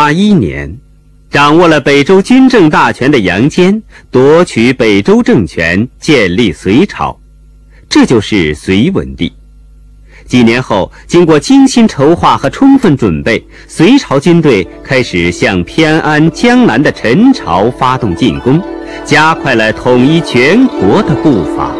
八一年，掌握了北周军政大权的杨坚夺取北周政权，建立隋朝，这就是隋文帝。几年后，经过精心筹划和充分准备，隋朝军队开始向偏安江南的陈朝发动进攻，加快了统一全国的步伐。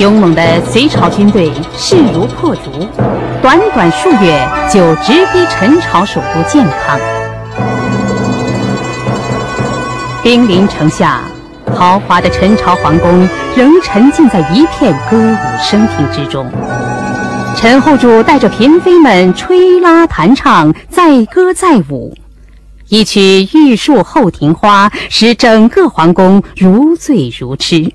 勇猛的隋朝军队势如破竹，短短数月就直逼陈朝首都建康。兵临城下，豪华的陈朝皇宫仍沉浸在一片歌舞升平之中。陈后主带着嫔妃们吹拉弹唱，载歌载舞，一曲《玉树后庭花》使整个皇宫如醉如痴。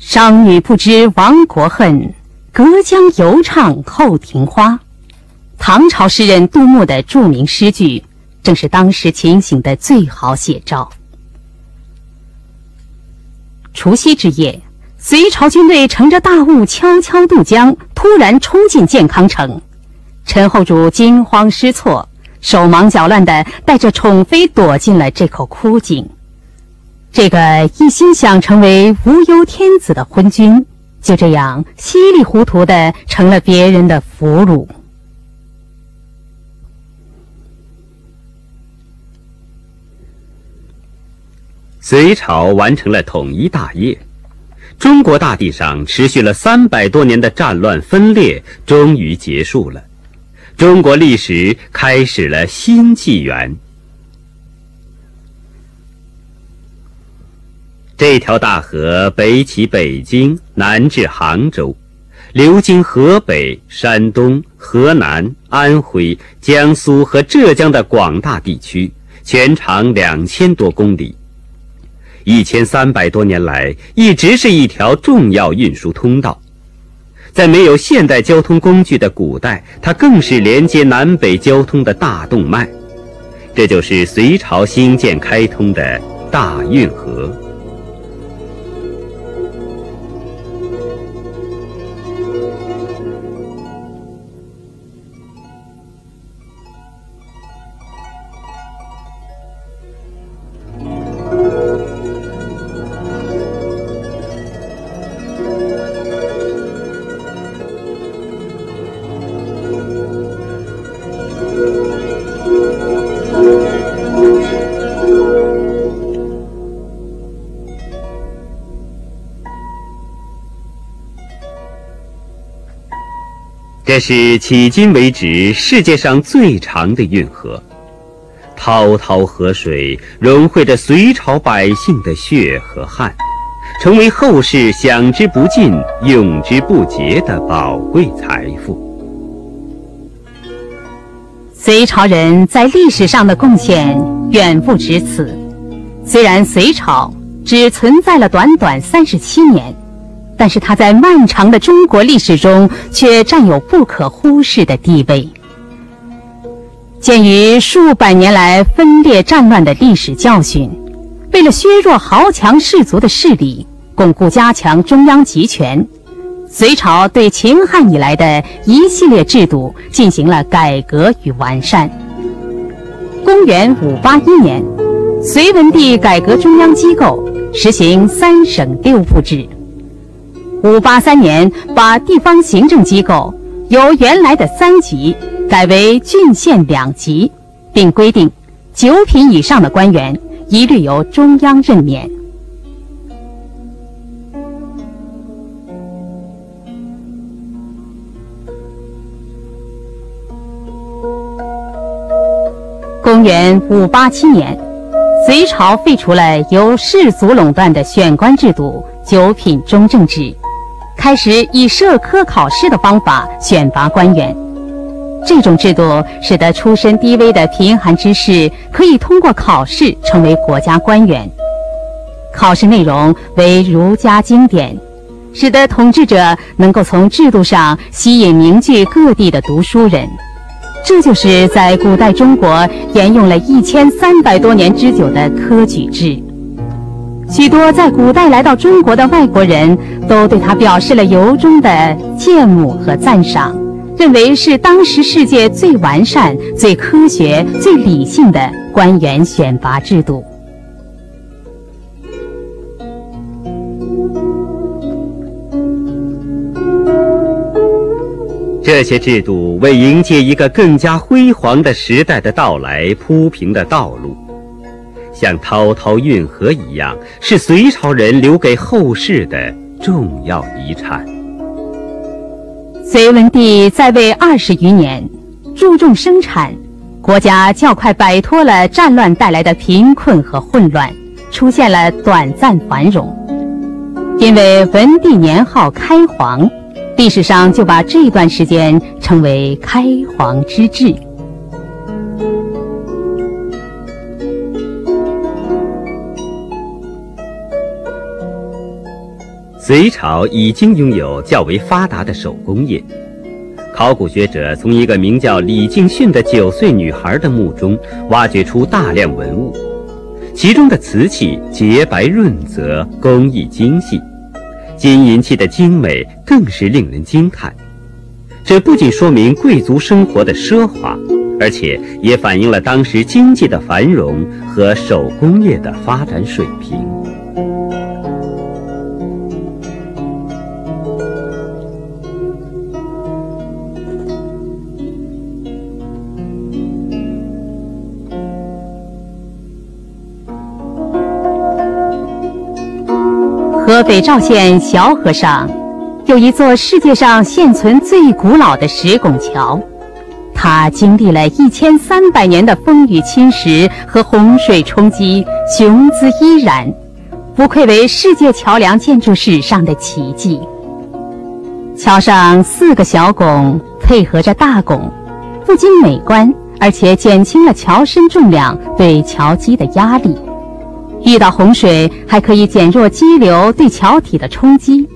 商女不知亡国恨，隔江犹唱后庭花。唐朝诗人杜牧的著名诗句，正是当时情形的最好写照。除夕之夜，隋朝军队乘着大雾悄悄渡江，突然冲进建康城。陈后主惊慌失措，手忙脚乱地带着宠妃躲进了这口枯井。这个一心想成为无忧天子的昏君，就这样稀里糊涂的成了别人的俘虏。隋朝完成了统一大业，中国大地上持续了三百多年的战乱分裂终于结束了，中国历史开始了新纪元。这条大河北起北京，南至杭州，流经河北、山东、河南、安徽、江苏和浙江的广大地区，全长两千多公里。一千三百多年来，一直是一条重要运输通道。在没有现代交通工具的古代，它更是连接南北交通的大动脉。这就是隋朝兴建开通的大运河。这是迄今为止世界上最长的运河，滔滔河水融汇着隋朝百姓的血和汗，成为后世享之不尽、用之不竭的宝贵财富。隋朝人在历史上的贡献远不止此，虽然隋朝只存在了短短三十七年。但是它在漫长的中国历史中却占有不可忽视的地位。鉴于数百年来分裂战乱的历史教训，为了削弱豪强氏族的势力，巩固加强中央集权，隋朝对秦汉以来的一系列制度进行了改革与完善。公元五八一年，隋文帝改革中央机构，实行三省六部制。五八三年，把地方行政机构由原来的三级改为郡县两级，并规定九品以上的官员一律由中央任免。公元五八七年，隋朝废除了由世族垄断的选官制度，九品中正制。开始以社科考试的方法选拔官员，这种制度使得出身低微的贫寒之士可以通过考试成为国家官员。考试内容为儒家经典，使得统治者能够从制度上吸引凝聚各地的读书人。这就是在古代中国沿用了一千三百多年之久的科举制。许多在古代来到中国的外国人都对他表示了由衷的羡慕和赞赏，认为是当时世界最完善、最科学、最理性的官员选拔制度。这些制度为迎接一个更加辉煌的时代的到来铺平了道路，像滔滔运河一样，是隋朝人留给后世的重要遗产。隋文帝在位二十余年，注重生产，国家较快摆脱了战乱带来的贫困和混乱，出现了短暂繁荣。因为文帝年号开皇。历史上就把这段时间称为开皇之治。隋朝已经拥有较为发达的手工业，考古学者从一个名叫李敬训的九岁女孩的墓中挖掘出大量文物，其中的瓷器洁白润泽，工艺精细。金银器的精美更是令人惊叹，这不仅说明贵族生活的奢华，而且也反映了当时经济的繁荣和手工业的发展水平。河北赵县小河上，有一座世界上现存最古老的石拱桥，它经历了一千三百年的风雨侵蚀和洪水冲击，雄姿依然，不愧为世界桥梁建筑史上的奇迹。桥上四个小拱配合着大拱，不仅美观，而且减轻了桥身重量对桥基的压力。遇到洪水，还可以减弱激流对桥体的冲击，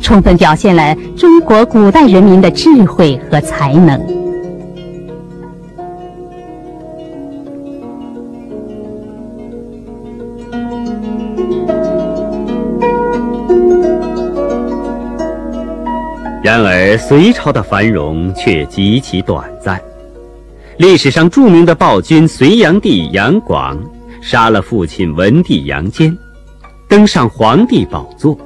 充分表现了中国古代人民的智慧和才能。然而，隋朝的繁荣却极其短暂。历史上著名的暴君隋炀帝杨广。杀了父亲文帝杨坚，登上皇帝宝座，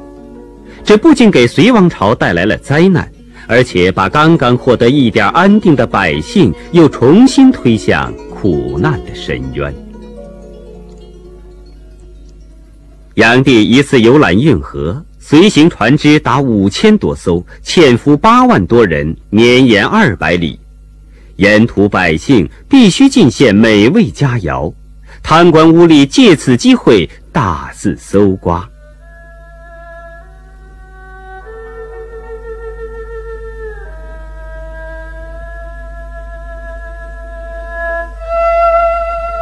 这不仅给隋王朝带来了灾难，而且把刚刚获得一点安定的百姓又重新推向苦难的深渊。炀帝一次游览运河，随行船只达五千多艘，潜伏八万多人，绵延二百里，沿途百姓必须进献美味佳肴。贪官污吏借此机会大肆搜刮。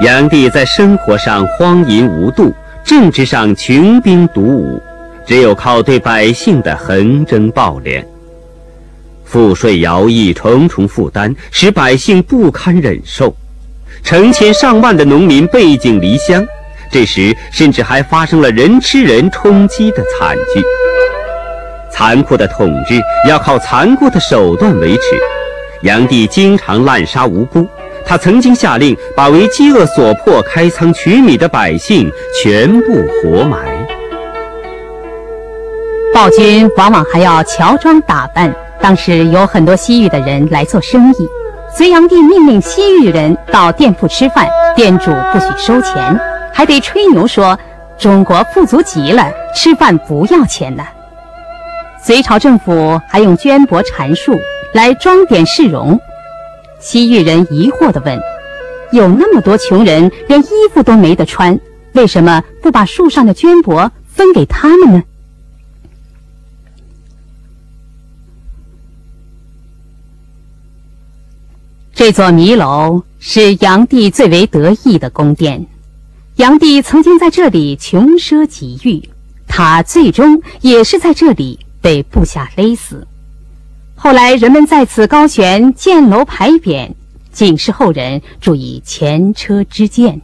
炀帝在生活上荒淫无度，政治上穷兵黩武，只有靠对百姓的横征暴敛。赋税徭役重重负担，使百姓不堪忍受。成千上万的农民背井离乡，这时甚至还发生了人吃人充饥的惨剧。残酷的统治要靠残酷的手段维持，炀帝经常滥杀无辜。他曾经下令把为饥饿所迫开仓取米的百姓全部活埋。暴君往往还要乔装打扮，当时有很多西域的人来做生意。隋炀帝命令西域人到店铺吃饭，店主不许收钱，还得吹牛说中国富足极了，吃饭不要钱呢。隋朝政府还用绢帛缠树来装点市容。西域人疑惑地问：“有那么多穷人，连衣服都没得穿，为什么不把树上的绢帛分给他们呢？”这座迷楼是炀帝最为得意的宫殿，炀帝曾经在这里穷奢极欲，他最终也是在这里被部下勒死。后来人们在此高悬箭楼牌匾，警示后人注意前车之鉴。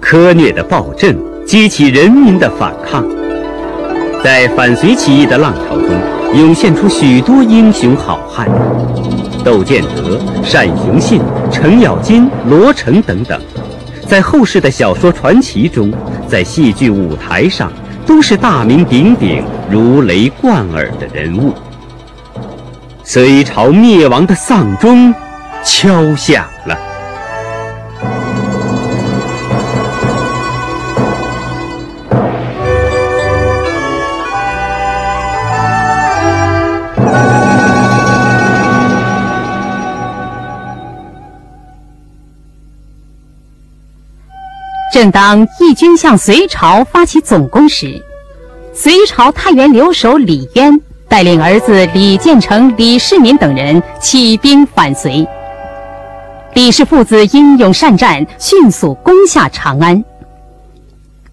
苛虐的暴政激起人民的反抗，在反隋起义的浪潮中，涌现出许多英雄好汉，窦建德、单雄信、程咬金、罗成等等，在后世的小说传奇中，在戏剧舞台上，都是大名鼎鼎、如雷贯耳的人物。隋朝灭亡的丧钟敲响了。正当义军向隋朝发起总攻时，隋朝太原留守李渊带领儿子李建成、李世民等人起兵反隋。李氏父子英勇善战，迅速攻下长安。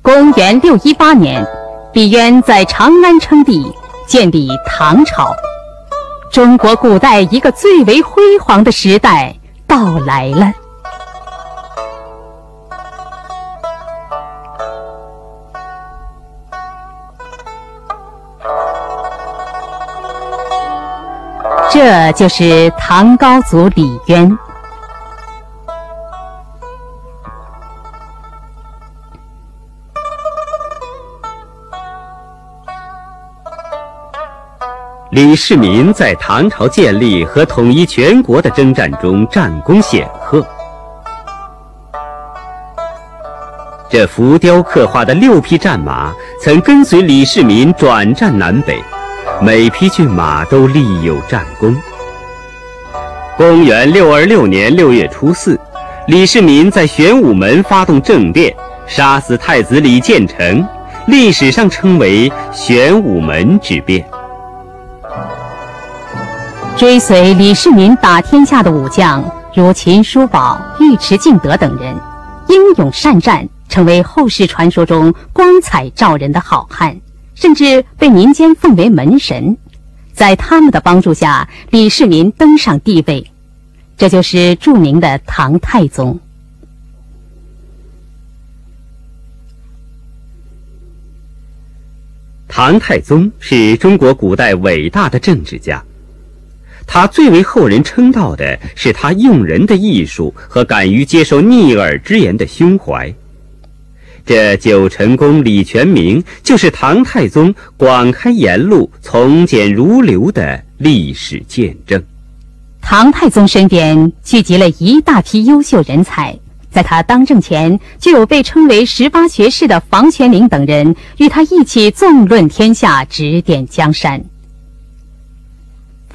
公元六一八年，李渊在长安称帝，建立唐朝。中国古代一个最为辉煌的时代到来了。就是唐高祖李渊。李世民在唐朝建立和统一全国的征战中战功显赫。这浮雕刻画的六匹战马，曾跟随李世民转战南北。每匹骏马都立有战功。公元六二六年六月初四，李世民在玄武门发动政变，杀死太子李建成，历史上称为玄武门之变。追随李世民打天下的武将，如秦叔宝、尉迟敬德等人，英勇善战，成为后世传说中光彩照人的好汉。甚至被民间奉为门神，在他们的帮助下，李世民登上帝位，这就是著名的唐太宗。唐太宗是中国古代伟大的政治家，他最为后人称道的是他用人的艺术和敢于接受逆耳之言的胸怀。这九成宫李全明就是唐太宗广开言路、从简如流的历史见证。唐太宗身边聚集了一大批优秀人才，在他当政前，就有被称为十八学士的房玄龄等人与他一起纵论天下、指点江山。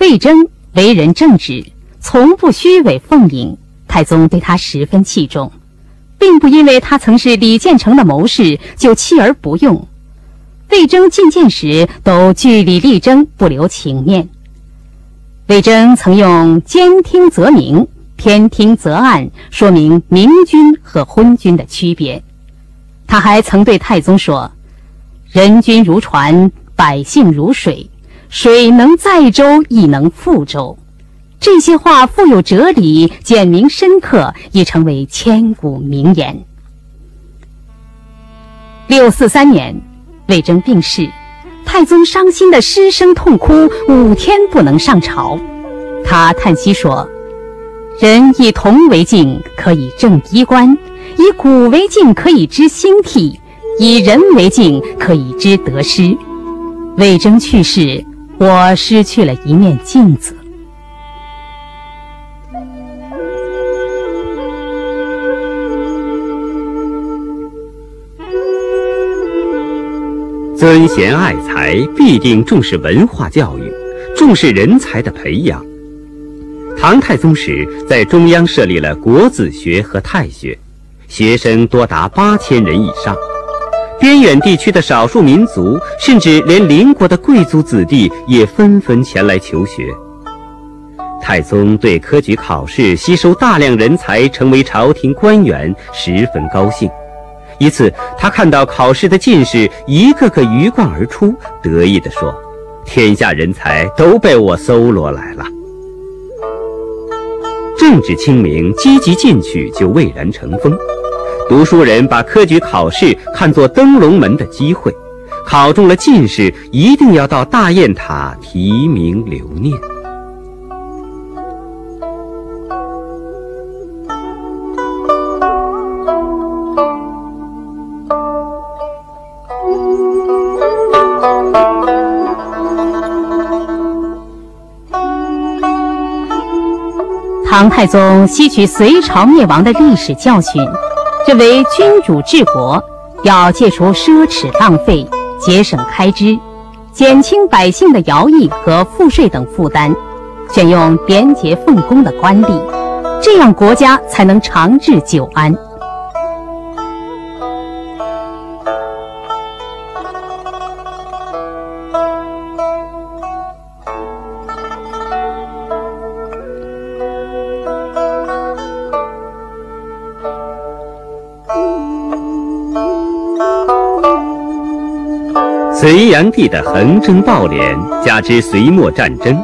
魏征为人正直，从不虚伪奉迎，太宗对他十分器重。并不因为他曾是李建成的谋士就弃而不用，魏征进谏时都据理力争，不留情面。魏征曾用“兼听则明，偏听则暗”说明明君和昏君的区别。他还曾对太宗说：“人君如船，百姓如水，水能载舟，亦能覆舟。”这些话富有哲理，简明深刻，已成为千古名言。六四三年，魏征病逝，太宗伤心的失声痛哭，五天不能上朝。他叹息说：“人以铜为镜，可以正衣冠；以古为镜，可以知兴替；以人为镜，可以知得失。魏征去世，我失去了一面镜子。”尊贤爱才，必定重视文化教育，重视人才的培养。唐太宗时，在中央设立了国子学和太学，学生多达八千人以上。边远地区的少数民族，甚至连邻国的贵族子弟，也纷纷前来求学。太宗对科举考试吸收大量人才，成为朝廷官员，十分高兴。一次，他看到考试的进士一个个鱼贯而出，得意地说：“天下人才都被我搜罗来了。政治清明，积极进取就蔚然成风。读书人把科举考试看作登龙门的机会，考中了进士，一定要到大雁塔提名留念。太宗吸取隋朝灭亡的历史教训，认为君主治国要戒除奢侈浪费，节省开支，减轻百姓的徭役和赋税等负担，选用廉洁奉公的官吏，这样国家才能长治久安。隋炀帝的横征暴敛，加之隋末战争，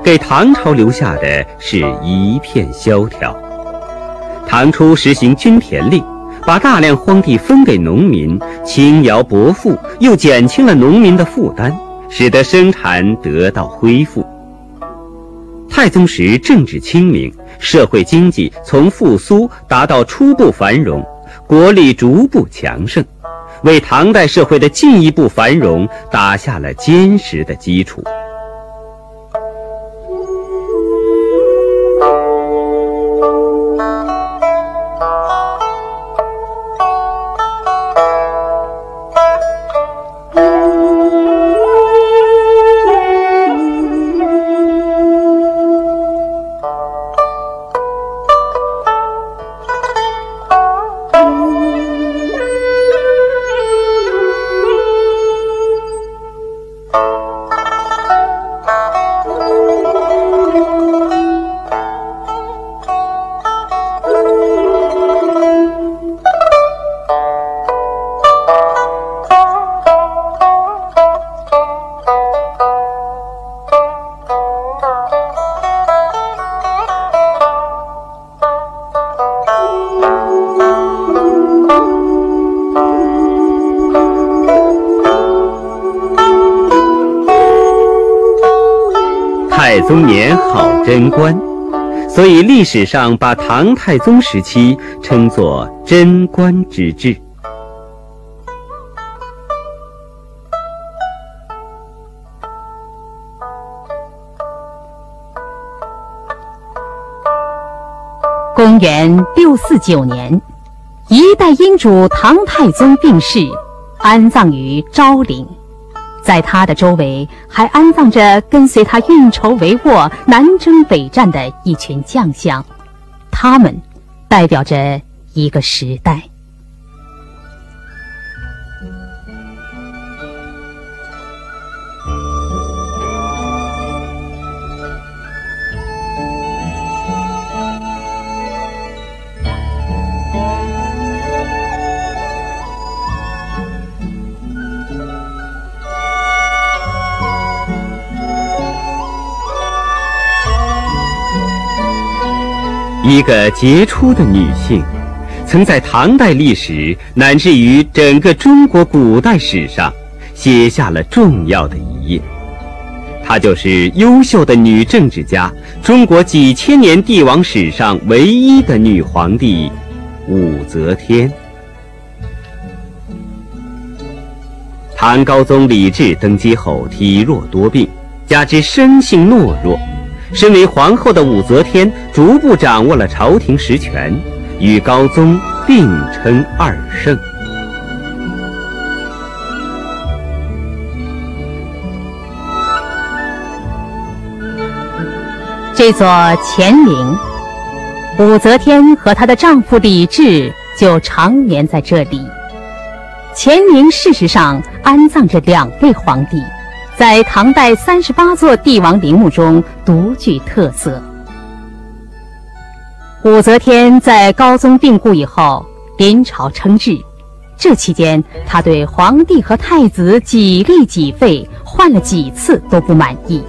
给唐朝留下的是一片萧条。唐初实行均田令，把大量荒地分给农民，轻徭薄赋，又减轻了农民的负担，使得生产得到恢复。太宗时政治清明，社会经济从复苏达到初步繁荣，国力逐步强盛。为唐代社会的进一步繁荣打下了坚实的基础。太宗年好贞观，所以历史上把唐太宗时期称作贞观之治。公元六四九年，一代英主唐太宗病逝，安葬于昭陵。在他的周围还安放着跟随他运筹帷幄、南征北战的一群将相，他们代表着一个时代。一个杰出的女性，曾在唐代历史乃至于整个中国古代史上写下了重要的一页。她就是优秀的女政治家，中国几千年帝王史上唯一的女皇帝武则天。唐高宗李治登基后体弱多病，加之生性懦弱。身为皇后的武则天逐步掌握了朝廷实权，与高宗并称二圣。这座乾陵，武则天和她的丈夫李治就常年在这里。乾陵事实上安葬着两位皇帝。在唐代三十八座帝王陵墓中独具特色。武则天在高宗病故以后临朝称制，这期间，她对皇帝和太子几立几废，换了几次都不满意。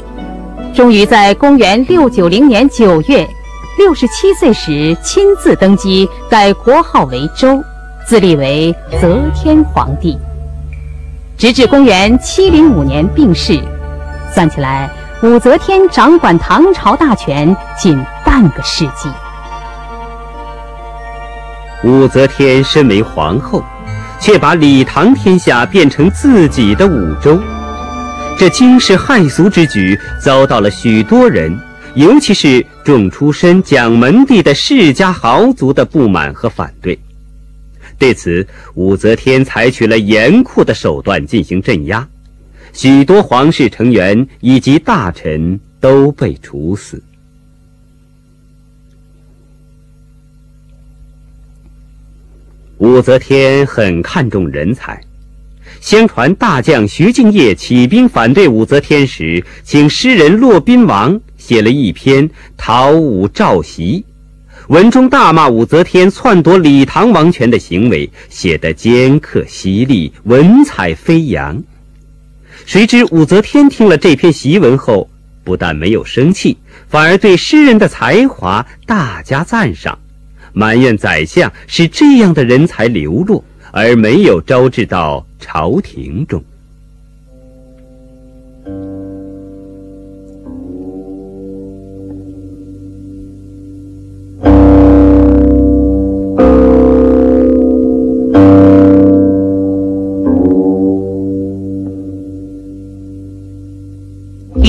终于在公元六九零年九月，六十七岁时亲自登基，改国号为周，自立为则天皇帝。直至公元七零五年病逝，算起来，武则天掌管唐朝大权仅半个世纪。武则天身为皇后。却把李唐天下变成自己的五州，这惊世骇俗之举遭到了许多人，尤其是重出身蒋门第的世家豪族的不满和反对。对此，武则天采取了严酷的手段进行镇压，许多皇室成员以及大臣都被处死。武则天很看重人才，相传大将徐敬业起兵反对武则天时，请诗人骆宾王写了一篇讨武召檄，文中大骂武则天篡夺李唐王权的行为，写得尖刻犀利，文采飞扬。谁知武则天听了这篇檄文后，不但没有生气，反而对诗人的才华大加赞赏。埋怨宰相是这样的人才流落，而没有招致到朝廷中。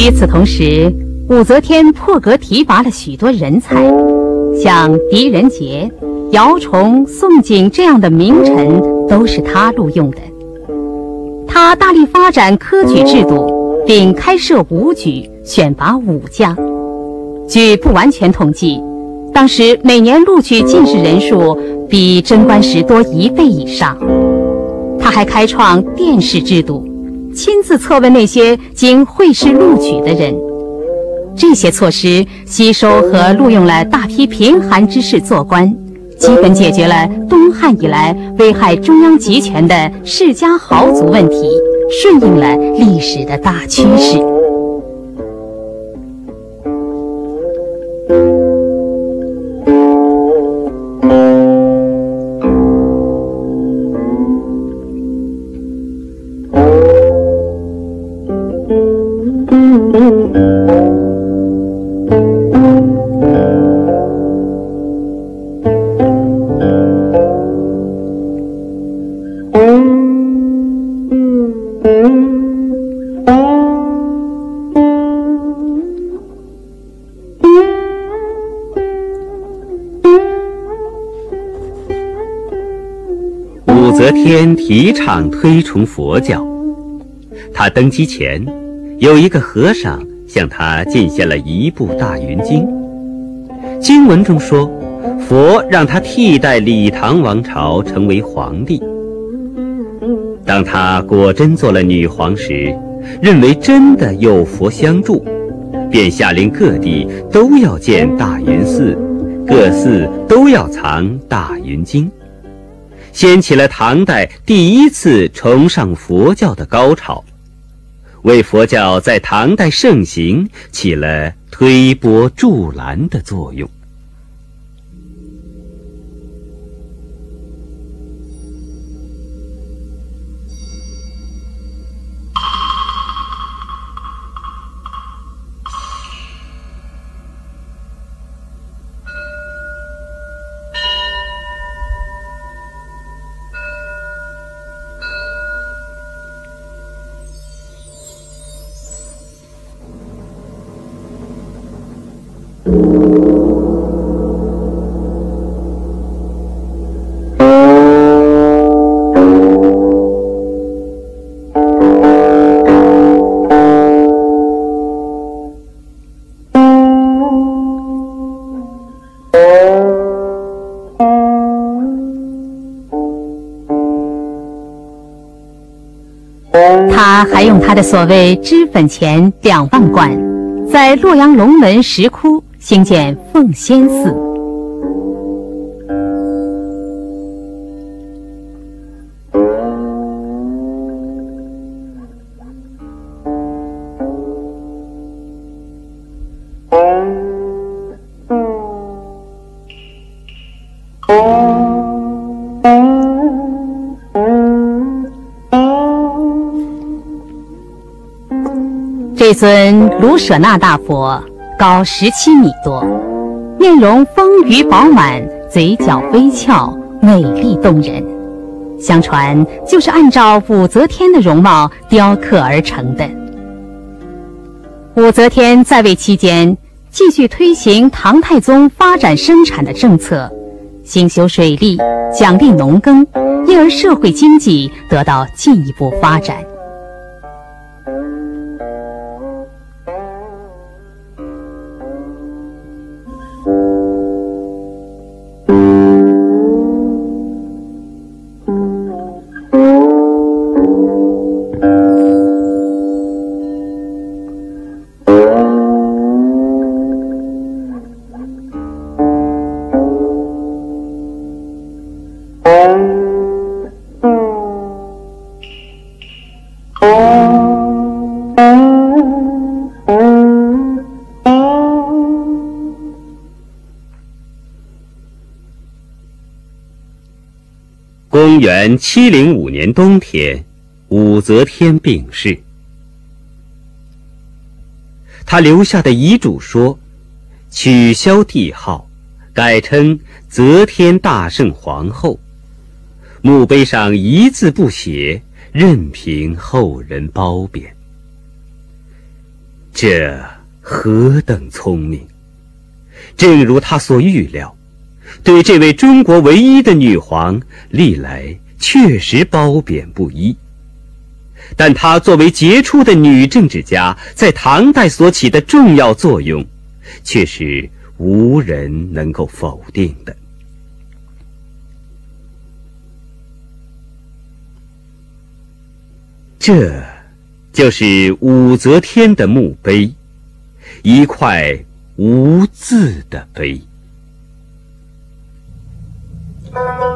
与此同时，武则天破格提拔了许多人才。像狄仁杰、姚崇、宋璟这样的名臣都是他录用的。他大力发展科举制度，并开设武举，选拔武将。据不完全统计，当时每年录取进士人数比贞观时多一倍以上。他还开创殿试制度，亲自测问那些经会试录取的人。这些措施吸收和录用了大批贫寒之士做官，基本解决了东汉以来危害中央集权的世家豪族问题，顺应了历史的大趋势。则天提倡推崇佛教。他登基前，有一个和尚向他进献了一部《大云经》。经文中说，佛让他替代李唐王朝成为皇帝。当他果真做了女皇时，认为真的有佛相助，便下令各地都要建大云寺，各寺都要藏《大云经》。掀起了唐代第一次崇尚佛教的高潮，为佛教在唐代盛行起了推波助澜的作用。的所谓脂粉钱两万贯，在洛阳龙门石窟兴建奉仙寺。尊卢舍那大佛高十七米多，面容丰腴饱满，嘴角微翘，美丽动人。相传就是按照武则天的容貌雕刻而成的。武则天在位期间，继续推行唐太宗发展生产的政策，兴修水利，奖励农耕，因而社会经济得到进一步发展。公元七零五年冬天，武则天病逝。他留下的遗嘱说：“取消帝号，改称则天大圣皇后。”墓碑上一字不写，任凭后人褒贬。这何等聪明！正如他所预料。对这位中国唯一的女皇，历来确实褒贬不一。但她作为杰出的女政治家，在唐代所起的重要作用，却是无人能够否定的。这，就是武则天的墓碑，一块无字的碑。战过